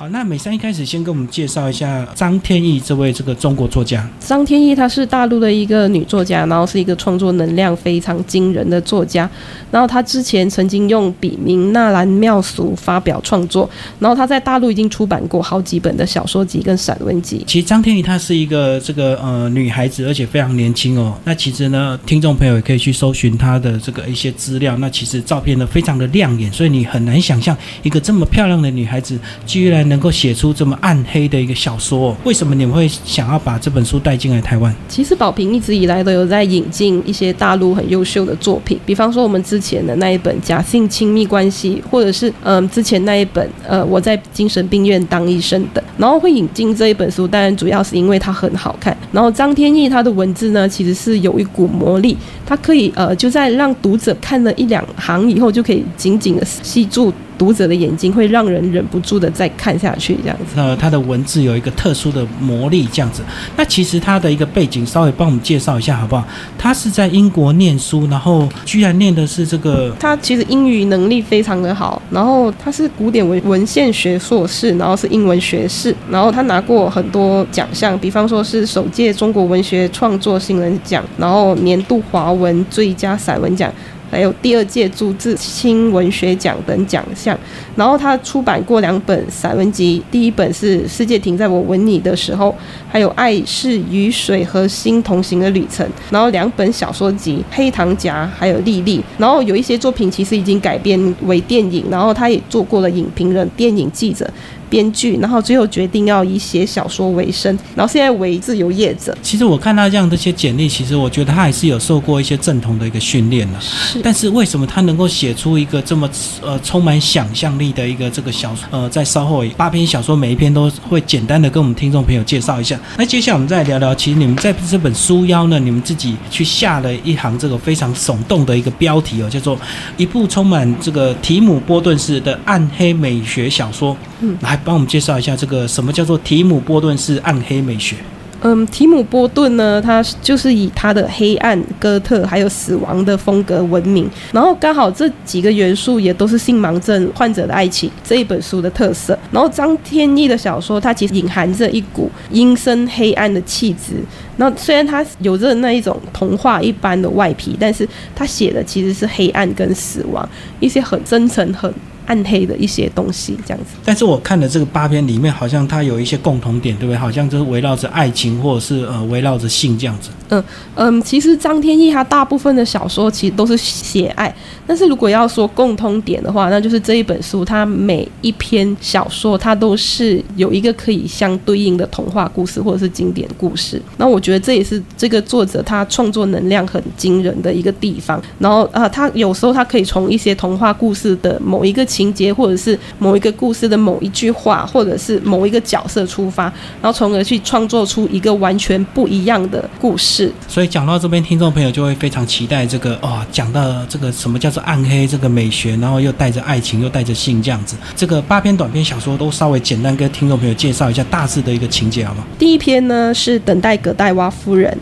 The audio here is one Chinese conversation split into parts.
好，那美山一开始先跟我们介绍一下张天翼这位这个中国作家。张天翼她是大陆的一个女作家，然后是一个创作能量非常惊人的作家。然后她之前曾经用笔名纳兰妙俗发表创作，然后她在大陆已经出版过好几本的小说集跟散文集。其实张天翼她是一个这个呃女孩子，而且非常年轻哦。那其实呢，听众朋友也可以去搜寻她的这个一些资料。那其实照片呢非常的亮眼，所以你很难想象一个这么漂亮的女孩子居然。能够写出这么暗黑的一个小说，为什么你们会想要把这本书带进来台湾？其实宝平一直以来都有在引进一些大陆很优秀的作品，比方说我们之前的那一本《假性亲密关系》，或者是嗯之前那一本呃我在精神病院当医生的。然后会引进这一本书，当然主要是因为它很好看。然后张天翼他的文字呢，其实是有一股魔力，他可以呃就在让读者看了一两行以后，就可以紧紧的吸住。读者的眼睛会让人忍不住的再看下去，这样子。呃，他的文字有一个特殊的魔力，这样子。那其实他的一个背景，稍微帮我们介绍一下好不好？他是在英国念书，然后居然念的是这个。他其实英语能力非常的好，然后他是古典文文献学硕士，然后是英文学士，然后他拿过很多奖项，比方说是首届中国文学创作新人奖，然后年度华文最佳散文奖。还有第二届朱自清文学奖等奖项，然后他出版过两本散文集，第一本是《世界停在我吻你的时候》，还有《爱是雨水和心同行的旅程》，然后两本小说集《黑糖夹》还有《丽丽》，然后有一些作品其实已经改编为电影，然后他也做过了影评人、电影记者。编剧，然后最后决定要以写小说为生，然后现在为自由业者。其实我看他这样这些简历，其实我觉得他还是有受过一些正统的一个训练的。是。但是为什么他能够写出一个这么呃充满想象力的一个这个小呃，在稍后八篇小说，每一篇都会简单的跟我们听众朋友介绍一下。那接下来我们再聊聊，其实你们在这本书腰呢，你们自己去下了一行这个非常耸动的一个标题哦，叫做一部充满这个提姆波顿式的暗黑美学小说。嗯，来帮我们介绍一下这个什么叫做提姆波顿式暗黑美学。嗯，提姆波顿呢，他就是以他的黑暗、哥特还有死亡的风格闻名。然后刚好这几个元素也都是性盲症患者的爱情这一本书的特色。然后张天翼的小说，它其实隐含着一股阴森黑暗的气质。那虽然它有着那一种童话一般的外皮，但是他写的其实是黑暗跟死亡，一些很真诚很。暗黑的一些东西，这样子。但是我看的这个八篇里面，好像它有一些共同点，对不对？好像就是围绕着爱情，或者是呃围绕着性这样子。嗯嗯，其实张天翼他大部分的小说其实都是写爱，但是如果要说共通点的话，那就是这一本书，它每一篇小说它都是有一个可以相对应的童话故事或者是经典故事。那我觉得这也是这个作者他创作能量很惊人的一个地方。然后啊，他有时候他可以从一些童话故事的某一个情情节，或者是某一个故事的某一句话，或者是某一个角色出发，然后从而去创作出一个完全不一样的故事。所以讲到这边，听众朋友就会非常期待这个哦，讲到这个什么叫做暗黑这个美学，然后又带着爱情，又带着性这样子。这个八篇短篇小说都稍微简单跟听众朋友介绍一下大致的一个情节，好吗？第一篇呢是等待葛代娃夫人。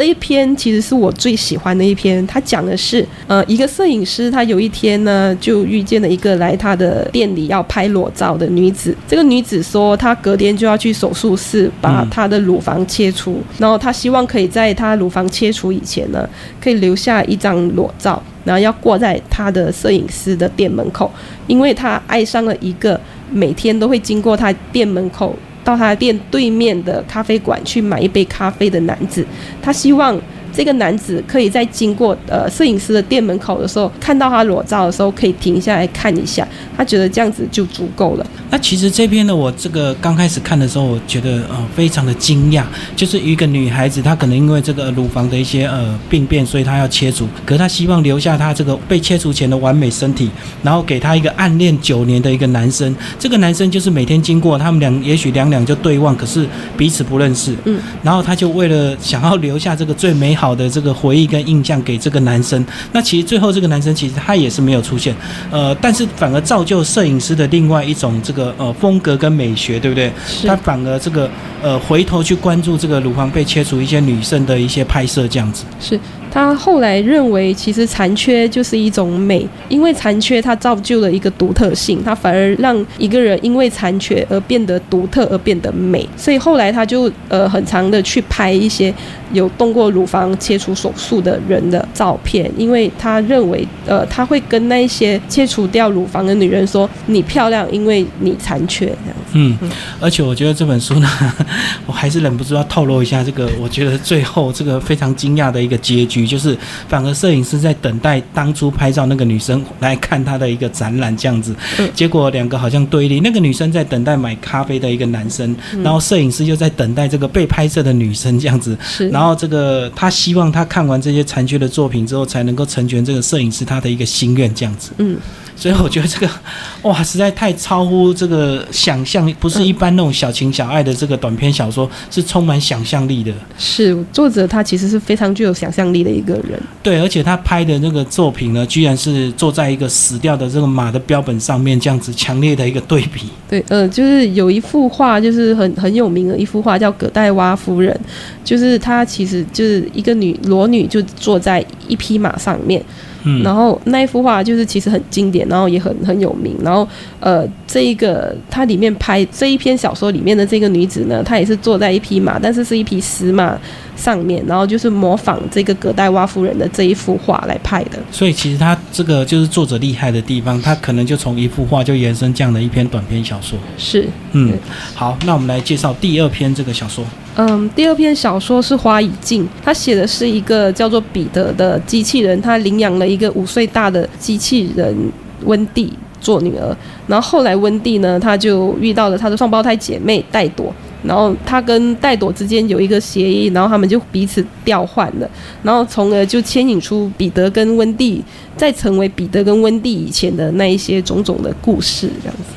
这一篇其实是我最喜欢的一篇，他讲的是，呃，一个摄影师，他有一天呢，就遇见了一个来他的店里要拍裸照的女子。这个女子说，她隔天就要去手术室把她的乳房切除，然后她希望可以在她乳房切除以前呢，可以留下一张裸照，然后要挂在她的摄影师的店门口，因为她爱上了一个每天都会经过她店门口。到他店对面的咖啡馆去买一杯咖啡的男子，他希望。这个男子可以在经过呃摄影师的店门口的时候，看到他裸照的时候，可以停下来看一下，他觉得这样子就足够了。那其实这篇呢，我这个刚开始看的时候，我觉得呃非常的惊讶，就是一个女孩子，她可能因为这个乳房的一些呃病变，所以她要切除，可她希望留下她这个被切除前的完美身体，然后给她一个暗恋九年的一个男生，这个男生就是每天经过他们俩，也许两两就对望，可是彼此不认识。嗯，然后他就为了想要留下这个最美好。好的这个回忆跟印象给这个男生，那其实最后这个男生其实他也是没有出现，呃，但是反而造就摄影师的另外一种这个呃风格跟美学，对不对？他反而这个呃回头去关注这个乳房被切除一些女生的一些拍摄这样子。是。他后来认为，其实残缺就是一种美，因为残缺它造就了一个独特性，它反而让一个人因为残缺而变得独特，而变得美。所以后来他就呃很长的去拍一些有动过乳房切除手术的人的照片，因为他认为呃他会跟那些切除掉乳房的女人说：“你漂亮，因为你残缺。”。嗯，而且我觉得这本书呢，我还是忍不住要透露一下这个，我觉得最后这个非常惊讶的一个结局，就是反而摄影师在等待当初拍照那个女生来看他的一个展览这样子，结果两个好像对立，那个女生在等待买咖啡的一个男生，然后摄影师又在等待这个被拍摄的女生这样子，然后这个他希望他看完这些残缺的作品之后，才能够成全这个摄影师他的一个心愿这样子。嗯。所以我觉得这个，哇，实在太超乎这个想象，不是一般那种小情小爱的这个短篇小说，是充满想象力的。是作者他其实是非常具有想象力的一个人。对，而且他拍的那个作品呢，居然是坐在一个死掉的这个马的标本上面，这样子强烈的一个对比。对，呃，就是有一幅画，就是很很有名的一幅画，叫《葛代娃夫人》，就是她其实就是一个女裸女，就坐在一匹马上面。然后那一幅画就是其实很经典，然后也很很有名。然后呃，这一个它里面拍这一篇小说里面的这个女子呢，她也是坐在一匹马，但是是一匹死马上面，然后就是模仿这个葛代娃夫人的这一幅画来拍的。所以其实他这个就是作者厉害的地方，他可能就从一幅画就延伸这样的一篇短篇小说。是，嗯，好，那我们来介绍第二篇这个小说。嗯，第二篇小说是《花已尽》，他写的是一个叫做彼得的机器人，他领养了一个五岁大的机器人温蒂做女儿，然后后来温蒂呢，他就遇到了他的双胞胎姐妹戴朵。然后他跟戴朵之间有一个协议，然后他们就彼此调换了，然后从而就牵引出彼得跟温蒂，再成为彼得跟温蒂以前的那一些种种的故事，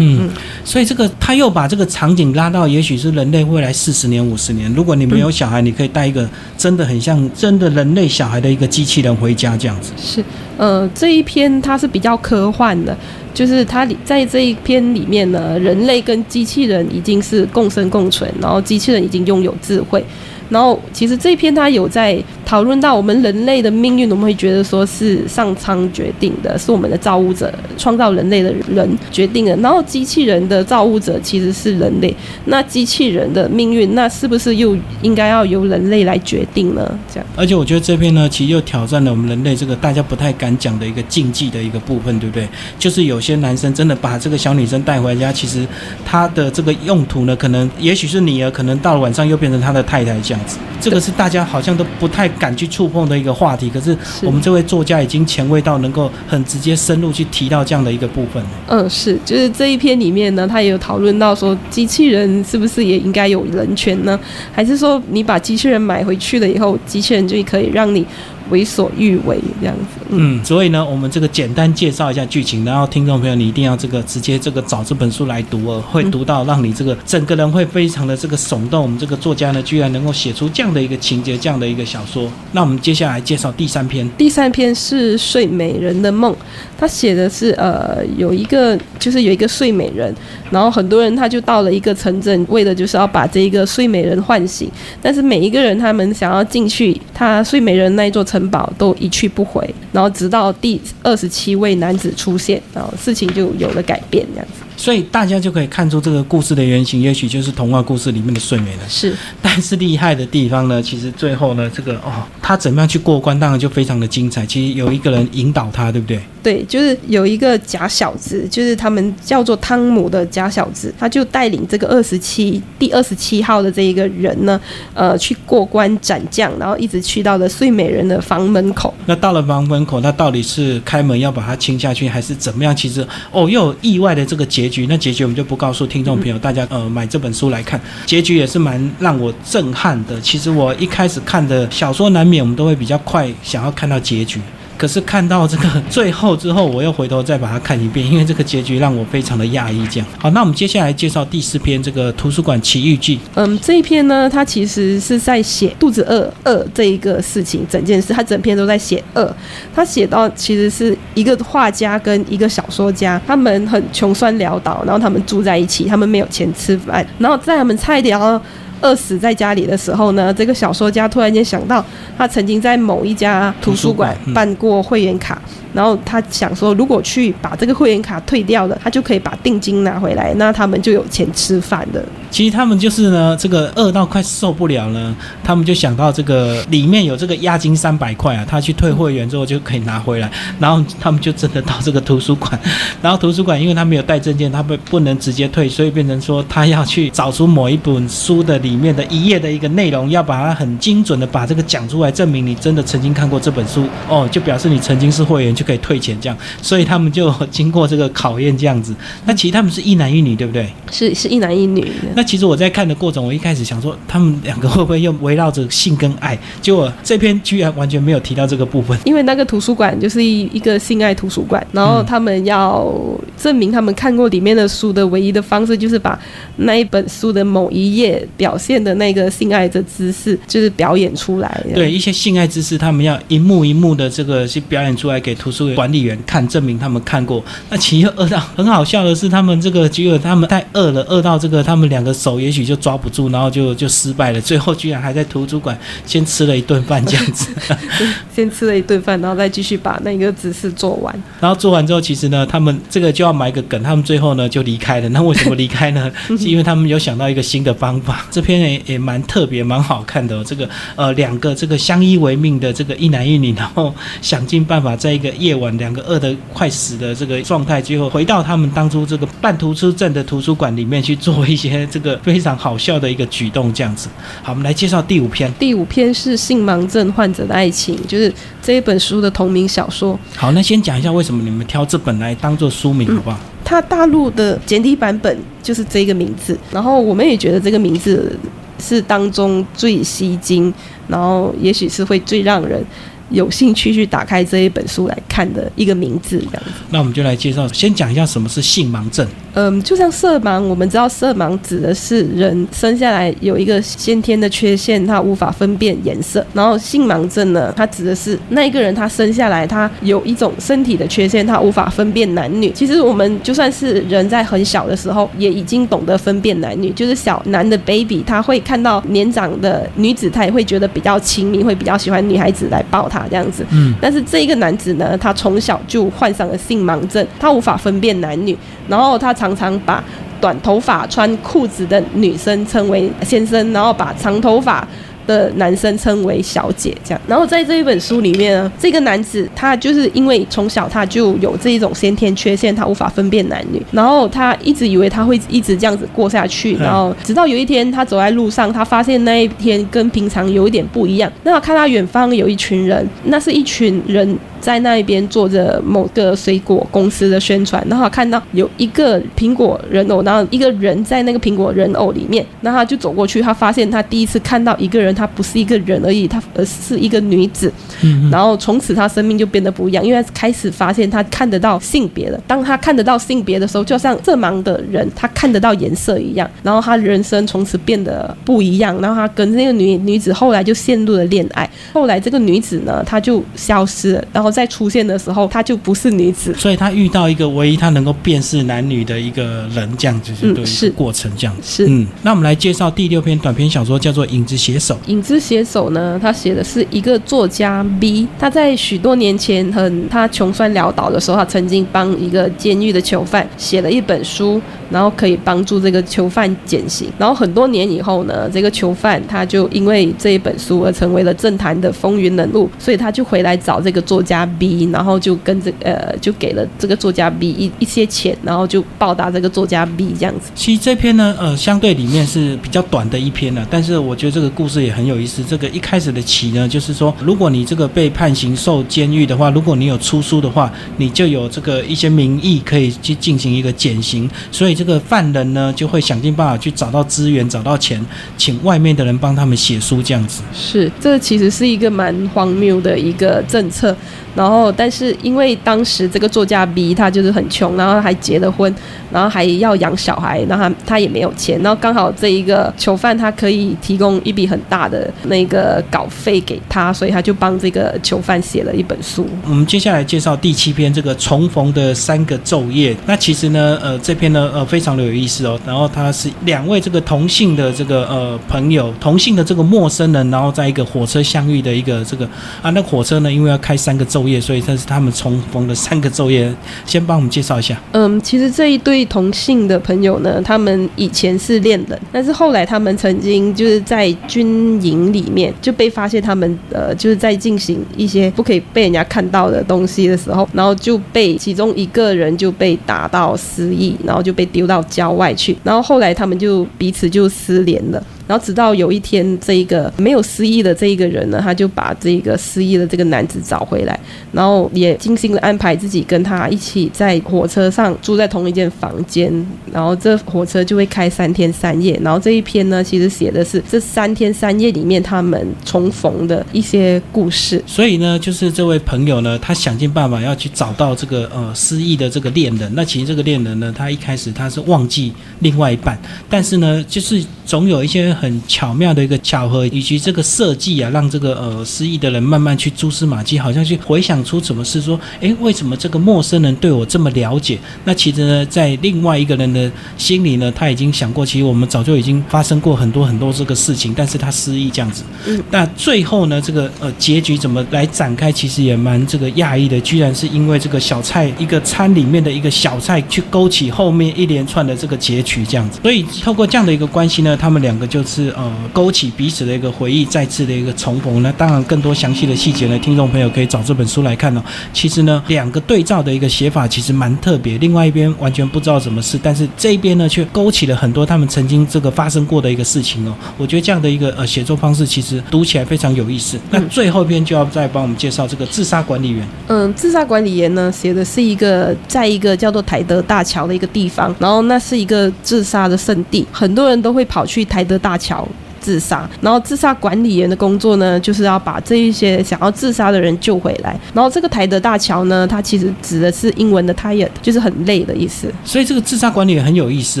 嗯，所以这个他又把这个场景拉到，也许是人类未来四十年、五十年，如果你没有小孩，你可以带一个真的很像真的人类小孩的一个机器人回家，这样子。是，呃，这一篇它是比较科幻的。就是它里在这一篇里面呢，人类跟机器人已经是共生共存，然后机器人已经拥有智慧。然后，其实这一篇它有在讨论到我们人类的命运，我们会觉得说是上苍决定的，是我们的造物者创造人类的人决定的。然后，机器人的造物者其实是人类，那机器人的命运，那是不是又应该要由人类来决定呢？这样。而且，我觉得这篇呢，其实又挑战了我们人类这个大家不太敢讲的一个禁忌的一个部分，对不对？就是有些男生真的把这个小女生带回家，其实他的这个用途呢，可能也许是女儿，可能到了晚上又变成他的太太这样子。这个是大家好像都不太敢去触碰的一个话题，可是我们这位作家已经前卫到能够很直接深入去提到这样的一个部分。嗯，是，就是这一篇里面呢，他也有讨论到说，机器人是不是也应该有人权呢？还是说你把机器人买回去了以后，机器人就可以让你？为所欲为这样子，嗯，所以呢，我们这个简单介绍一下剧情，然后听众朋友你一定要这个直接这个找这本书来读哦，会读到让你这个整个人会非常的这个耸动。我们这个作家呢，居然能够写出这样的一个情节，这样的一个小说。那我们接下来介绍第三篇，第三篇是睡美人的梦，他写的是呃，有一个就是有一个睡美人，然后很多人他就到了一个城镇，为的就是要把这一个睡美人唤醒，但是每一个人他们想要进去他睡美人那一座。城堡都一去不回，然后直到第二十七位男子出现，然后事情就有了改变，这样子。所以大家就可以看出这个故事的原型，也许就是童话故事里面的睡美人。是，但是厉害的地方呢，其实最后呢，这个哦，他怎么样去过关，当然就非常的精彩。其实有一个人引导他，对不对？对，就是有一个假小子，就是他们叫做汤姆的假小子，他就带领这个二十七第二十七号的这一个人呢，呃，去过关斩将，然后一直去到了睡美人的房门口。那到了房门口，他到底是开门要把他亲下去，还是怎么样？其实哦，又有意外的这个结。局那结局我们就不告诉听众朋友，大家呃买这本书来看，结局也是蛮让我震撼的。其实我一开始看的小说，难免我们都会比较快想要看到结局。可是看到这个最后之后，我又回头再把它看一遍，因为这个结局让我非常的讶异。这样好，那我们接下来介绍第四篇这个图书馆奇遇记。嗯，这一篇呢，它其实是在写肚子饿饿这一个事情，整件事，它整篇都在写饿。他写到其实是一个画家跟一个小说家，他们很穷酸潦倒，然后他们住在一起，他们没有钱吃饭，然后在他们差一点要。饿死在家里的时候呢，这个小说家突然间想到，他曾经在某一家图书馆办过会员卡。然后他想说，如果去把这个会员卡退掉了，他就可以把定金拿回来，那他们就有钱吃饭的。其实他们就是呢，这个饿到快受不了了，他们就想到这个里面有这个押金三百块啊，他去退会员之后就可以拿回来。然后他们就真的到这个图书馆，然后图书馆因为他没有带证件，他不不能直接退，所以变成说他要去找出某一本书的里面的一页的一个内容，要把它很精准的把这个讲出来，证明你真的曾经看过这本书哦，就表示你曾经是会员就可以退钱这样。所以他们就经过这个考验这样子。那其实他们是一男一女，对不对？是是一男一女。那其实我在看的过程，我一开始想说，他们两个会不会又围绕着性跟爱？结果这篇居然完全没有提到这个部分。因为那个图书馆就是一一个性爱图书馆，然后他们要证明他们看过里面的书的唯一的方式，就是把那一本书的某一页表现的那个性爱的姿势，就是表演出来。对一些性爱姿势，他们要一幕一幕的这个去表演出来给图书管理员看，证明他们看过。那其实饿到很好笑的是，他们这个结果他们太饿了，饿到这个他们两个手也许就抓不住，然后就就失败了。最后居然还在图书馆先吃了一顿饭这样子，先吃了一顿饭，然后再继续把那个姿势做完。然后做完之后，其实呢，他们这个就要埋个梗，他们最后呢就离开了。那为什么离开呢？是因为他们有想到一个新的方法。这篇也也蛮特别，蛮好看的。这个呃，两个这个相依为命的这个一男一女，然后想尽办法在一个夜晚，两个饿得快死的这个状态，最后回到他们当初这个办图书证的图书馆里面去做一些这个非常好笑的一个举动，这样子。好，我们来介绍第五篇。第五篇是性盲症患者的爱情，就是这一本书的同名小说。好，那先讲一下为什么你们挑这本来当做书名，好不好？它大陆的简体版本就是这个名字，然后我们也觉得这个名字是当中最吸睛，然后也许是会最让人。有兴趣去打开这一本书来看的一个名字，这样子。那我们就来介绍，先讲一下什么是性盲症。嗯，就像色盲，我们知道色盲指的是人生下来有一个先天的缺陷，他无法分辨颜色。然后性盲症呢，它指的是那一个人他生下来他有一种身体的缺陷，他无法分辨男女。其实我们就算是人在很小的时候，也已经懂得分辨男女。就是小男的 baby，他会看到年长的女子，他也会觉得比较亲密，会比较喜欢女孩子来抱他。这样子，嗯，但是这一个男子呢，他从小就患上了性盲症，他无法分辨男女，然后他常常把短头发穿裤子的女生称为先生，然后把长头发。的男生称为小姐，这样。然后在这一本书里面呢，这个男子他就是因为从小他就有这一种先天缺陷，他无法分辨男女。然后他一直以为他会一直这样子过下去，然后直到有一天他走在路上，他发现那一天跟平常有一点不一样。那看到远方有一群人，那是一群人。在那一边做着某个水果公司的宣传，然后看到有一个苹果人偶，然后一个人在那个苹果人偶里面，然后他就走过去，他发现他第一次看到一个人，他不是一个人而已，她而是一个女子。嗯，然后从此她生命就变得不一样，因为开始发现她看得到性别了。当她看得到性别的时候，就像色盲的人他看得到颜色一样，然后她人生从此变得不一样。然后她跟那个女女子后来就陷入了恋爱，后来这个女子呢，她就消失了，然后。再出现的时候，她就不是女子，所以她遇到一个唯一她能够辨识男女的一个人，这样子是过程，这样子是。嗯，那我们来介绍第六篇短篇小说，叫做《影子写手》。影子写手呢，他写的是一个作家 B，他在许多年前很他穷酸潦倒的时候，他曾经帮一个监狱的囚犯写了一本书，然后可以帮助这个囚犯减刑。然后很多年以后呢，这个囚犯他就因为这一本书而成为了政坛的风云人物，所以他就回来找这个作家。B，然后就跟这呃，就给了这个作家 B 一一些钱，然后就报答这个作家 B 这样子。其实这篇呢，呃，相对里面是比较短的一篇了，但是我觉得这个故事也很有意思。这个一开始的起呢，就是说，如果你这个被判刑受监狱的话，如果你有出书的话，你就有这个一些名义可以去进行一个减刑，所以这个犯人呢就会想尽办法去找到资源、找到钱，请外面的人帮他们写书这样子。是，这其实是一个蛮荒谬的一个政策。然后，但是因为当时这个作家 B 他就是很穷，然后还结了婚，然后还要养小孩，然后他他也没有钱，然后刚好这一个囚犯他可以提供一笔很大的那个稿费给他，所以他就帮这个囚犯写了一本书。我们接下来介绍第七篇这个重逢的三个昼夜。那其实呢，呃，这篇呢，呃，非常的有意思哦。然后他是两位这个同性的这个呃朋友，同性的这个陌生人，然后在一个火车相遇的一个这个啊，那火车呢，因为要开三个昼夜，所以这是他们重逢的三个昼夜。先帮我们介绍一下。嗯，其实这一对同性的朋友呢，他们以前是恋人，但是后来他们曾经就是在军营里面就被发现他们呃就是在进行一些不可以被人家看到的东西的时候，然后就被其中一个人就被打到失忆，然后就被丢到郊外去，然后后来他们就彼此就失联了。然后直到有一天，这一个没有失忆的这一个人呢，他就把这个失忆的这个男子找回来，然后也精心的安排自己跟他一起在火车上住在同一间房间，然后这火车就会开三天三夜。然后这一篇呢，其实写的是这三天三夜里面他们重逢的一些故事。所以呢，就是这位朋友呢，他想尽办法要去找到这个呃失忆的这个恋人。那其实这个恋人呢，他一开始他是忘记另外一半，但是呢，就是总有一些。很巧妙的一个巧合，以及这个设计啊，让这个呃失忆的人慢慢去蛛丝马迹，好像去回想出什么事，说，诶，为什么这个陌生人对我这么了解？那其实呢，在另外一个人的心里呢，他已经想过，其实我们早就已经发生过很多很多这个事情，但是他失忆这样子。嗯。那最后呢，这个呃结局怎么来展开？其实也蛮这个讶异的，居然是因为这个小菜一个餐里面的一个小菜去勾起后面一连串的这个结局这样子。所以透过这样的一个关系呢，他们两个就。是呃，勾起彼此的一个回忆，再次的一个重逢。那当然，更多详细的细节呢，听众朋友可以找这本书来看哦。其实呢，两个对照的一个写法其实蛮特别。另外一边完全不知道什么事，但是这一边呢，却勾起了很多他们曾经这个发生过的一个事情哦。我觉得这样的一个呃写作方式，其实读起来非常有意思。那最后一篇就要再帮我们介绍这个自杀管理员。嗯，自杀管理员呢，写的是一个在一个叫做台德大桥的一个地方，然后那是一个自杀的圣地，很多人都会跑去台德大。大桥。自杀，然后自杀管理员的工作呢，就是要把这一些想要自杀的人救回来。然后这个台德大桥呢，它其实指的是英文的 tired，就是很累的意思。所以这个自杀管理员很有意思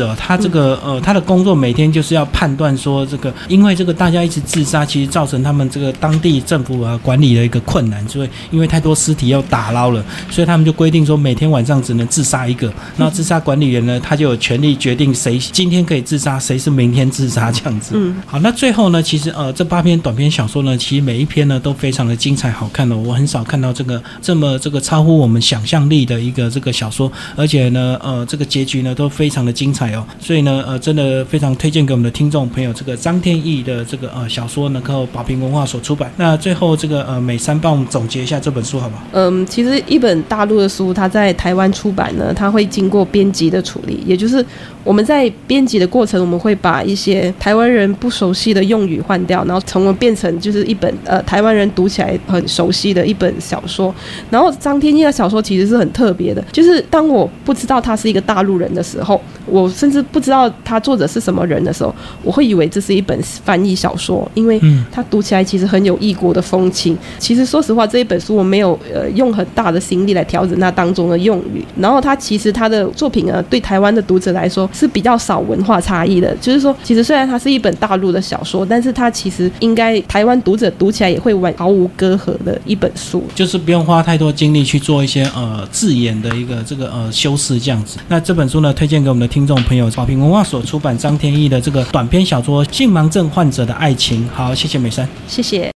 哦，他这个呃，他的工作每天就是要判断说这个，因为这个大家一直自杀，其实造成他们这个当地政府啊管理的一个困难，所以因为太多尸体要打捞了，所以他们就规定说每天晚上只能自杀一个。那自杀管理员呢，他就有权利决定谁今天可以自杀，谁是明天自杀这样子。嗯，好，那。最后呢，其实呃，这八篇短篇小说呢，其实每一篇呢都非常的精彩好看的。我很少看到这个这么这个超乎我们想象力的一个这个小说，而且呢，呃，这个结局呢都非常的精彩哦。所以呢，呃，真的非常推荐给我们的听众朋友，这个张天翼的这个呃小说能够宝瓶文化所出版。那最后这个呃美三帮我们总结一下这本书好不好？嗯，其实一本大陆的书，它在台湾出版呢，它会经过编辑的处理，也就是我们在编辑的过程，我们会把一些台湾人不熟悉。的用语换掉，然后从而变成就是一本呃台湾人读起来很熟悉的一本小说。然后张天翼的小说其实是很特别的，就是当我不知道他是一个大陆人的时候，我甚至不知道他作者是什么人的时候，我会以为这是一本翻译小说，因为他读起来其实很有异国的风情。其实说实话，这一本书我没有呃用很大的心力来调整它当中的用语。然后他其实他的作品呢，对台湾的读者来说是比较少文化差异的，就是说，其实虽然它是一本大陆的。小说，但是它其实应该台湾读者读起来也会完毫无隔阂的一本书，就是不用花太多精力去做一些呃字眼的一个这个呃修饰这样子。那这本书呢，推荐给我们的听众朋友，宝平文化所出版张天翼的这个短篇小说《性盲症患者的爱情》。好，谢谢美珊，谢谢。